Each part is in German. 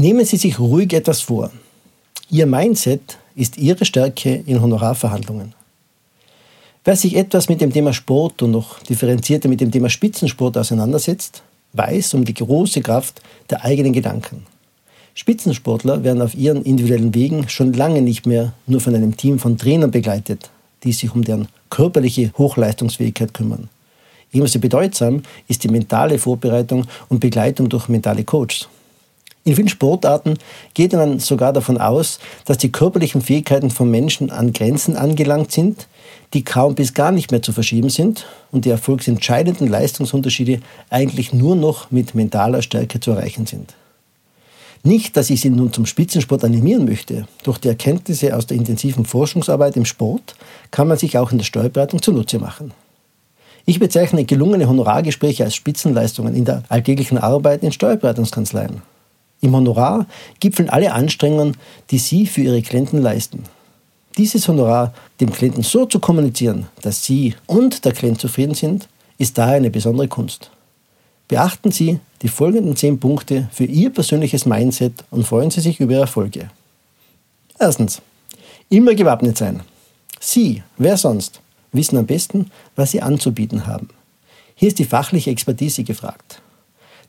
Nehmen Sie sich ruhig etwas vor. Ihr Mindset ist Ihre Stärke in Honorarverhandlungen. Wer sich etwas mit dem Thema Sport und noch differenzierter mit dem Thema Spitzensport auseinandersetzt, weiß um die große Kraft der eigenen Gedanken. Spitzensportler werden auf ihren individuellen Wegen schon lange nicht mehr nur von einem Team von Trainern begleitet, die sich um deren körperliche Hochleistungsfähigkeit kümmern. Ebenso bedeutsam ist die mentale Vorbereitung und Begleitung durch mentale Coaches. In vielen Sportarten geht man sogar davon aus, dass die körperlichen Fähigkeiten von Menschen an Grenzen angelangt sind, die kaum bis gar nicht mehr zu verschieben sind und die erfolgsentscheidenden Leistungsunterschiede eigentlich nur noch mit mentaler Stärke zu erreichen sind. Nicht, dass ich Sie nun zum Spitzensport animieren möchte. Durch die Erkenntnisse aus der intensiven Forschungsarbeit im Sport kann man sich auch in der Steuerberatung zunutze machen. Ich bezeichne gelungene Honorargespräche als Spitzenleistungen in der alltäglichen Arbeit in Steuerberatungskanzleien. Im Honorar gipfeln alle Anstrengungen, die Sie für Ihre Klienten leisten. Dieses Honorar dem Klienten so zu kommunizieren, dass Sie und der Klient zufrieden sind, ist daher eine besondere Kunst. Beachten Sie die folgenden zehn Punkte für Ihr persönliches Mindset und freuen Sie sich über Ihre Erfolge. Erstens. Immer gewappnet sein. Sie, wer sonst, wissen am besten, was Sie anzubieten haben. Hier ist die fachliche Expertise gefragt.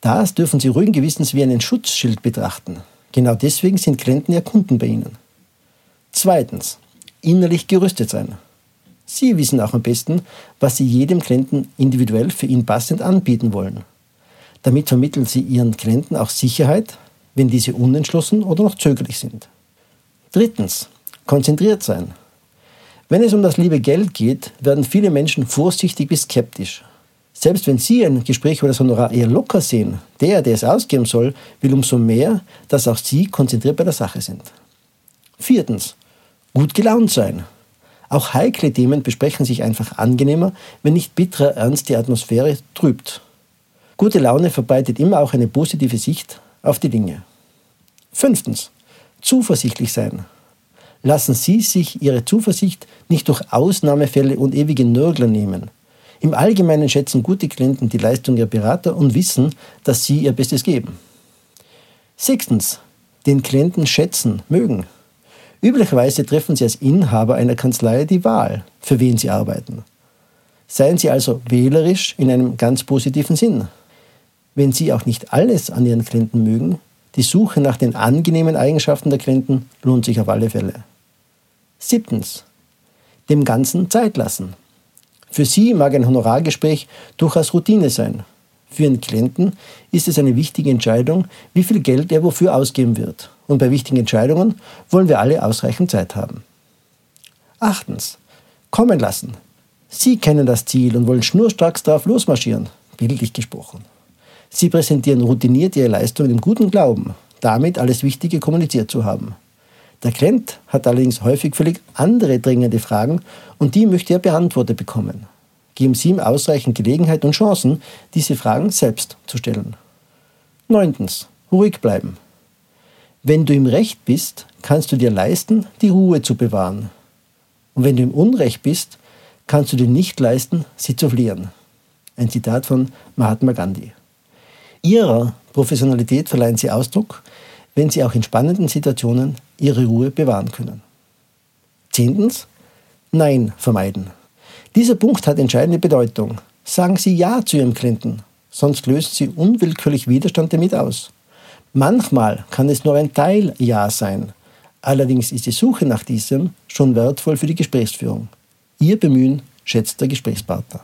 Das dürfen Sie ruhigen Gewissens wie einen Schutzschild betrachten. Genau deswegen sind Klienten ja Kunden bei Ihnen. Zweitens, innerlich gerüstet sein. Sie wissen auch am besten, was Sie jedem Klienten individuell für ihn passend anbieten wollen. Damit vermitteln Sie Ihren Klienten auch Sicherheit, wenn diese unentschlossen oder noch zögerlich sind. Drittens, konzentriert sein. Wenn es um das liebe Geld geht, werden viele Menschen vorsichtig bis skeptisch. Selbst wenn Sie ein Gespräch über das Honorar eher locker sehen, der, der es ausgeben soll, will umso mehr, dass auch Sie konzentriert bei der Sache sind. Viertens, gut gelaunt sein. Auch heikle Themen besprechen sich einfach angenehmer, wenn nicht bitterer Ernst die Atmosphäre trübt. Gute Laune verbreitet immer auch eine positive Sicht auf die Dinge. Fünftens, zuversichtlich sein. Lassen Sie sich Ihre Zuversicht nicht durch Ausnahmefälle und ewige Nörgler nehmen. Im Allgemeinen schätzen gute Klienten die Leistung ihrer Berater und wissen, dass sie ihr Bestes geben. Sechstens, den Klienten schätzen, mögen. Üblicherweise treffen Sie als Inhaber einer Kanzlei die Wahl, für wen Sie arbeiten. Seien Sie also wählerisch in einem ganz positiven Sinn. Wenn Sie auch nicht alles an Ihren Klienten mögen, die Suche nach den angenehmen Eigenschaften der Klienten lohnt sich auf alle Fälle. Siebtens, dem Ganzen Zeit lassen. Für Sie mag ein Honorargespräch durchaus Routine sein. Für Ihren Klienten ist es eine wichtige Entscheidung, wie viel Geld er wofür ausgeben wird. Und bei wichtigen Entscheidungen wollen wir alle ausreichend Zeit haben. Achtens. Kommen lassen. Sie kennen das Ziel und wollen schnurstracks darauf losmarschieren, bildlich gesprochen. Sie präsentieren routiniert Ihre Leistungen im guten Glauben, damit alles Wichtige kommuniziert zu haben. Der Klient hat allerdings häufig völlig andere dringende Fragen und die möchte er beantwortet bekommen. Geben Sie ihm ausreichend Gelegenheit und Chancen, diese Fragen selbst zu stellen. Neuntens. Ruhig bleiben. Wenn du im Recht bist, kannst du dir leisten, die Ruhe zu bewahren. Und wenn du im Unrecht bist, kannst du dir nicht leisten, sie zu fliehen. Ein Zitat von Mahatma Gandhi. Ihrer Professionalität verleihen Sie Ausdruck, wenn Sie auch in spannenden Situationen Ihre Ruhe bewahren können. Zehntens, Nein vermeiden. Dieser Punkt hat entscheidende Bedeutung. Sagen Sie Ja zu Ihrem Klienten, sonst löst Sie unwillkürlich Widerstand damit aus. Manchmal kann es nur ein Teil Ja sein. Allerdings ist die Suche nach diesem schon wertvoll für die Gesprächsführung. Ihr Bemühen schätzt der Gesprächspartner.